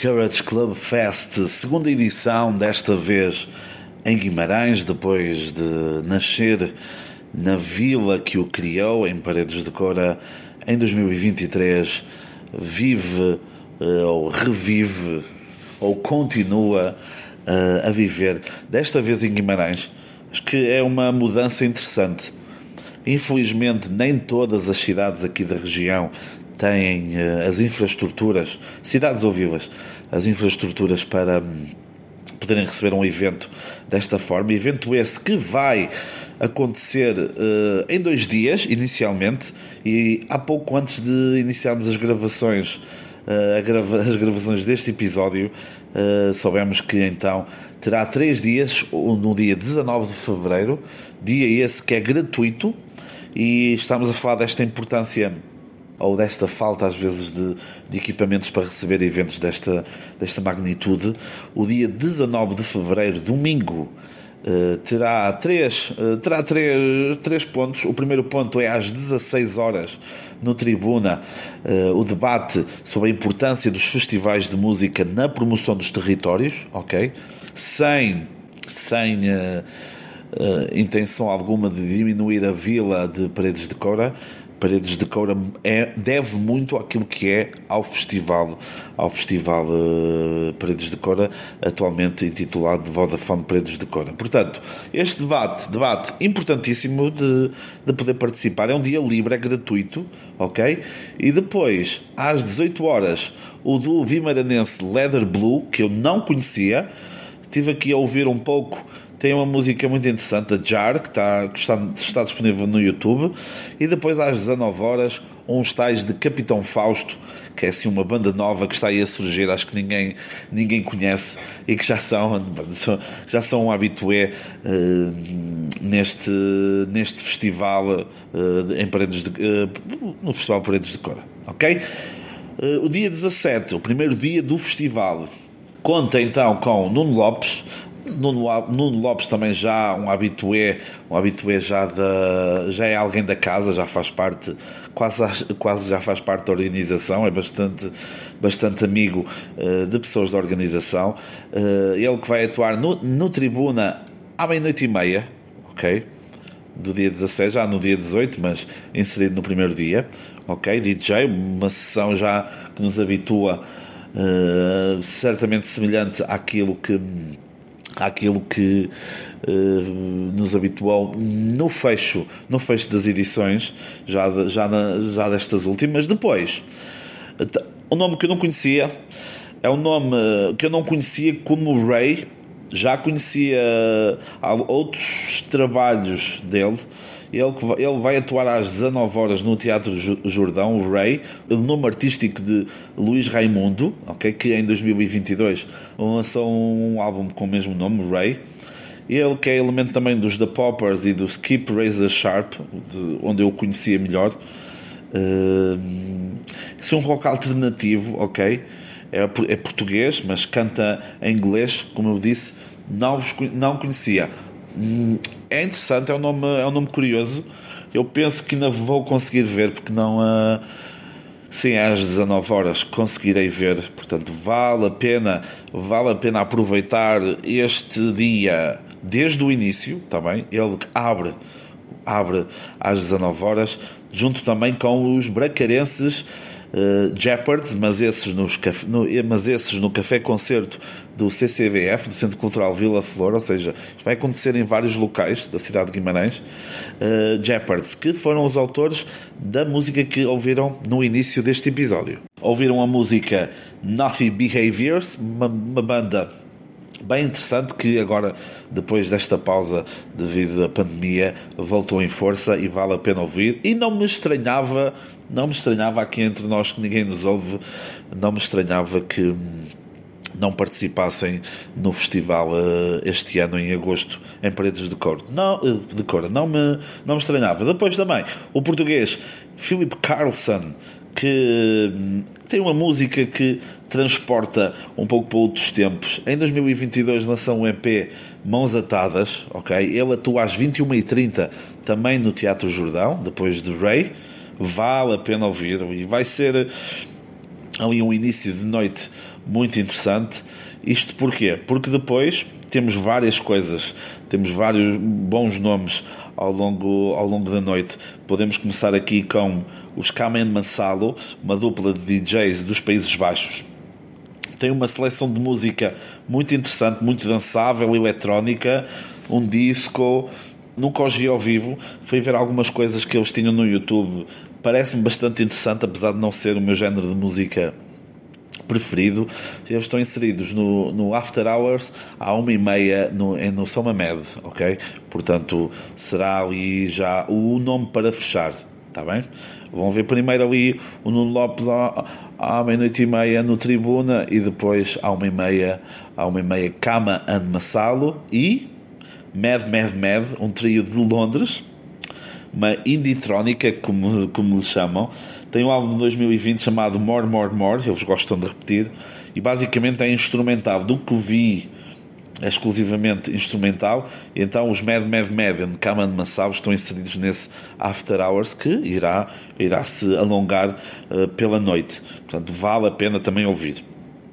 Courage Club Fest, segunda edição, desta vez em Guimarães, depois de nascer na vila que o criou, em Paredes de Cora, em 2023, vive eh, ou revive ou continua eh, a viver, desta vez em Guimarães. Acho que é uma mudança interessante. Infelizmente, nem todas as cidades aqui da região têm eh, as infraestruturas, cidades ou vilas, as infraestruturas para hum, poderem receber um evento desta forma. Evento esse que vai acontecer eh, em dois dias, inicialmente, e há pouco antes de iniciarmos as gravações. a grava- as gravações deste episódio, eh, soubemos que então terá três dias, no dia 19 de fevereiro, dia esse que é gratuito, e estamos a falar desta importância ou desta falta às vezes de, de equipamentos para receber eventos desta, desta magnitude. O dia 19 de fevereiro, domingo, eh, terá, três, eh, terá três, três pontos. O primeiro ponto é às 16 horas no Tribuna eh, o debate sobre a importância dos festivais de música na promoção dos territórios, ok? Sem, sem intenção alguma de diminuir a vila de Paredes de Coura. Paredes de Coura é, deve muito àquilo que é ao festival, ao festival eh, Paredes de Coura, atualmente intitulado Vodafone Paredes de Coura. Portanto, este debate, debate importantíssimo de, de poder participar, é um dia livre, é gratuito, ok? E depois, às 18 horas, o do Vimaranense Leather Blue, que eu não conhecia, estive aqui a ouvir um pouco tem uma música muito interessante, a Jar, que está, que está, está disponível no YouTube. E depois, às 19 horas, uns tais de Capitão Fausto, que é assim uma banda nova que está aí a surgir, acho que ninguém, ninguém conhece e que já são, já são um habitué uh, neste, neste festival uh, em Paredes de, uh, no Festival Paredes de Cora. Ok? o dia 17, o primeiro dia do festival, conta então com Nuno Lopes, Nuno, Nuno Lopes também já um habitué, um habitué já, da, já é alguém da casa, já faz parte, quase, quase já faz parte da organização, é bastante, bastante amigo uh, de pessoas da organização. Uh, ele que vai atuar no, no Tribuna à meia-noite e meia, ok? Do dia 16, já no dia 18, mas inserido no primeiro dia, ok? DJ, uma sessão já que nos habitua. Uh, certamente semelhante àquilo que àquilo que uh, nos habituou no fecho, no fecho das edições, já, já, na, já destas últimas. Depois, o nome que eu não conhecia é um nome que eu não conhecia como Ray, já conhecia outros trabalhos dele ele, ele vai atuar às 19 horas no Teatro Jordão, o Ray, o nome artístico de Luís Raimundo, okay, que em 2022 lançou um álbum com o mesmo nome, Ray. Ele que é elemento também dos The Poppers e do Skip Razor Sharp, de, onde eu o conhecia melhor. Uh, é um rock alternativo, ok? É, é português, mas canta em inglês, como eu disse, não, não conhecia. Hum, é interessante, é um nome, é um nome curioso. Eu penso que ainda vou conseguir ver, porque não. Uh, sim, às 19 horas conseguirei ver. Portanto, vale a pena, vale a pena aproveitar este dia desde o início, está bem? Ele abre, abre às 19 horas, junto também com os bracarenses uh, Jeopards, mas esses, nos, no, mas esses no Café Concerto do CCVF, do Centro Cultural Vila Flor, ou seja, vai acontecer em vários locais da cidade de Guimarães, uh, Jeopards, que foram os autores da música que ouviram no início deste episódio. Ouviram a música Nothing Behaviors, uma, uma banda bem interessante que agora, depois desta pausa devido à pandemia, voltou em força e vale a pena ouvir. E não me estranhava, não me estranhava aqui entre nós que ninguém nos ouve, não me estranhava que não participassem no festival uh, este ano em agosto em Paredes de Cor. Não, uh, de Cor, não me, não me estranhava. Depois também o português Philip Carlson que hum, tem uma música que transporta um pouco para outros tempos. Em 2022 lançou um EP Mãos Atadas, ok? Ele atua às 21h30 também no Teatro Jordão, depois de Ray. Vale a pena ouvir e vai ser ali um início de noite muito interessante. Isto porquê? Porque depois temos várias coisas, temos vários bons nomes ao longo, ao longo da noite. Podemos começar aqui com os Kamen Mansalo, uma dupla de DJs dos Países Baixos. Tem uma seleção de música muito interessante, muito dançável, eletrónica, um disco. Nunca os vi ao vivo, fui ver algumas coisas que eles tinham no YouTube. Parece-me bastante interessante, apesar de não ser o meu género de música preferido. Eles estão inseridos no, no After Hours à uma e meia no, no Soma Med, ok? Portanto, será ali já o nome para fechar, está bem? Vão ver primeiro ali o Nuno Lopes à, à meia-noite e meia no Tribuna e depois à uma e meia, à uma e meia Cama and Massalo e Mad Mad Mad, um trio de Londres, uma indie-trónica, como, como lhe chamam. Tem um álbum de 2020 chamado More More More, eles gostam de repetir, e basicamente é instrumental. Do que vi é exclusivamente instrumental, então os Mad Mad Mad e Kaman Massavo estão inseridos nesse After Hours que irá, irá se alongar uh, pela noite. Portanto, vale a pena também ouvir.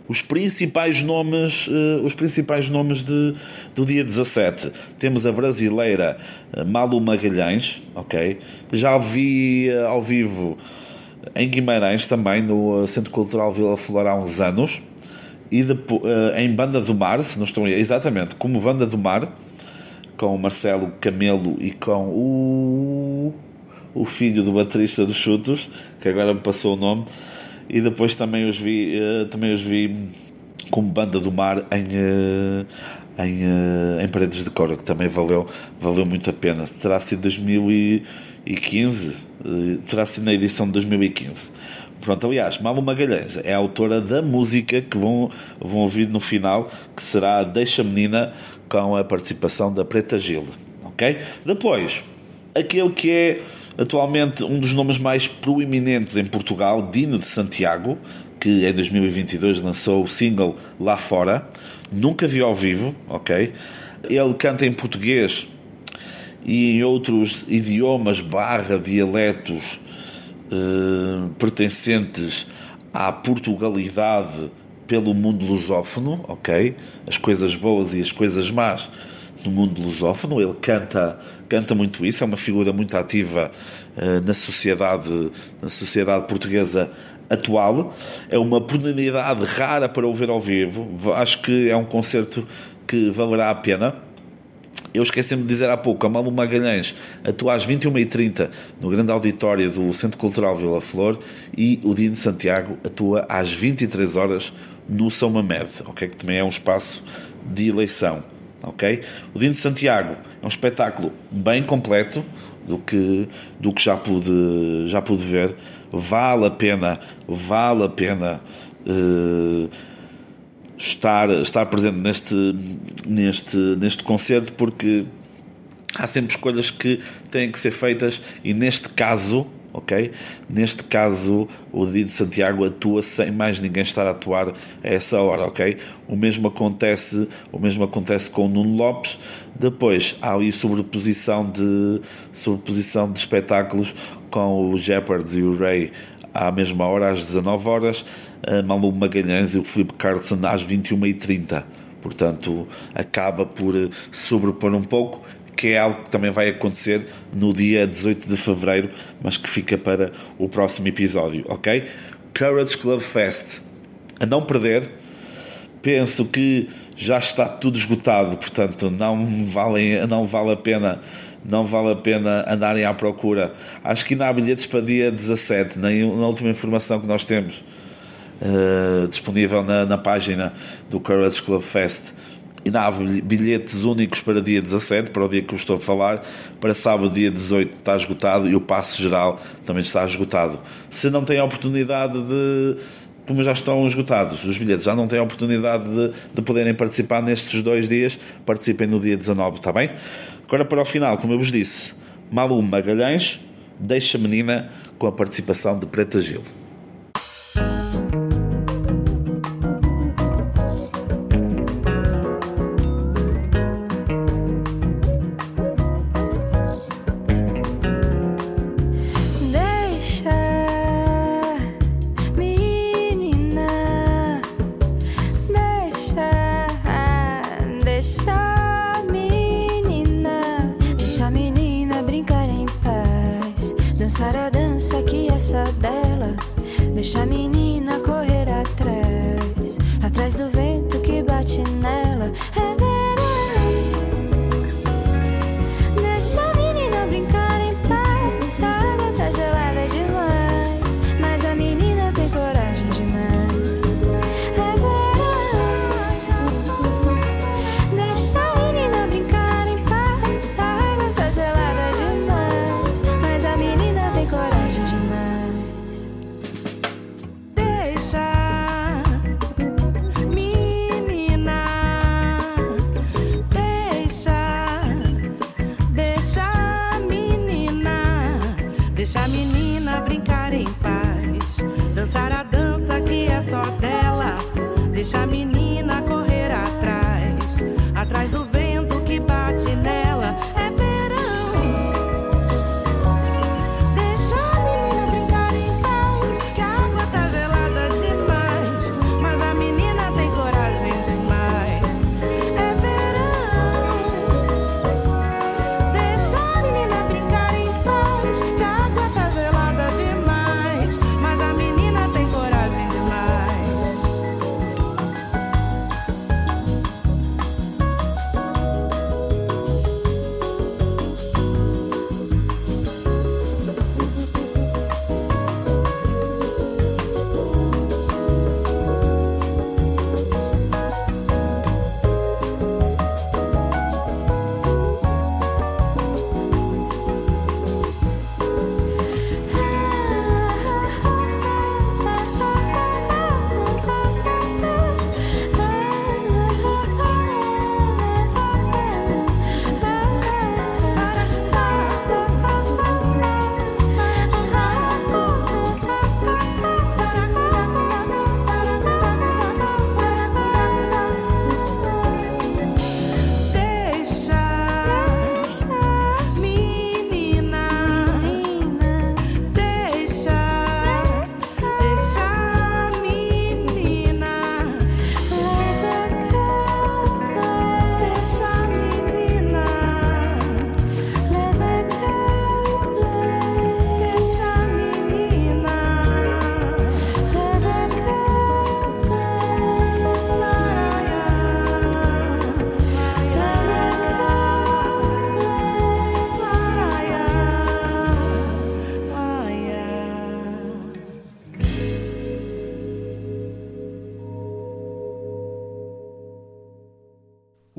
Os principais nomes, uh, os principais nomes de, do dia 17. Temos a brasileira uh, Malu Magalhães, ok? Já vi ao vivo em Guimarães também, no Centro Cultural Vila Flor há uns anos e depois, uh, em Banda do Mar, se não estou exatamente, como Banda do Mar, com o Marcelo Camelo e com o, o filho do baterista dos Chutos, que agora me passou o nome, e depois também os vi, uh, também os vi como Banda do Mar em, eh, em, eh, em Paredes de Cora, que também valeu, valeu muito a pena. Terá sido 2015, eh, terá sido na edição de 2015. Pronto, aliás, Malu Magalhães é a autora da música que vão, vão ouvir no final, que será Deixa Menina, com a participação da Preta Gil. Ok? Depois, aquele que é atualmente um dos nomes mais proeminentes em Portugal, Dino de Santiago, que em 2022 lançou o single Lá Fora. Nunca vi ao vivo, ok? Ele canta em português e em outros idiomas barra dialetos eh, pertencentes à Portugalidade pelo mundo lusófono, ok? As coisas boas e as coisas más no mundo lusófono. Ele canta, canta muito isso, é uma figura muito ativa uh, na sociedade, na sociedade portuguesa atual. É uma oportunidade rara para o ver ao vivo. Acho que é um concerto que valerá a pena. Eu esqueci-me de dizer há pouco, a Malu Magalhães atua às 21h30 no grande auditório do Centro Cultural Vila Flor e o Dino Santiago atua às 23 horas no São Mamed, okay? que também é um espaço de eleição. Okay? O Dino Santiago é um espetáculo bem completo do que, do que já, pude, já pude ver. Vale a pena, vale a pena. Uh, estar, estar presente neste, neste, neste concerto porque há sempre escolhas que têm que ser feitas e neste caso ok? Neste caso, o Dino Santiago atua sem mais ninguém estar a atuar a essa hora, ok? O mesmo acontece, o mesmo acontece com o Nuno Lopes. Depois há aí sobreposição de sobreposição de espetáculos com o Jeopardy e o Ray à mesma hora, às 19 horas, a Malu Magalhães e o Felipe Carlson às 21h30. Portanto, acaba por sobrepor um pouco, que é algo que também vai acontecer no dia 18 de fevereiro, mas que fica para o próximo episódio, ok? Courage Club Fest. A não perder, penso que já está tudo esgotado, portanto não vale, não vale a pena não vale a pena andarem à procura. Acho que ainda há bilhetes para dia 17, na, na última informação que nós temos uh, disponível na, na, página do Courage Club Fest. Ainda há bilhetes únicos para dia 17, para o dia que eu estou a falar. Para sábado, dia 18, está esgotado e o passe geral também está esgotado. Se não tem a oportunidade de como já estão esgotados os bilhetes, já não têm a oportunidade de, de poderem participar nestes dois dias, participem no dia 19, está bem? Agora para o final, como eu vos disse, Malu Magalhães deixa a menina com a participação de Preta Gil. Deixa a menina correr atrás, atrás do vento que bate nela. É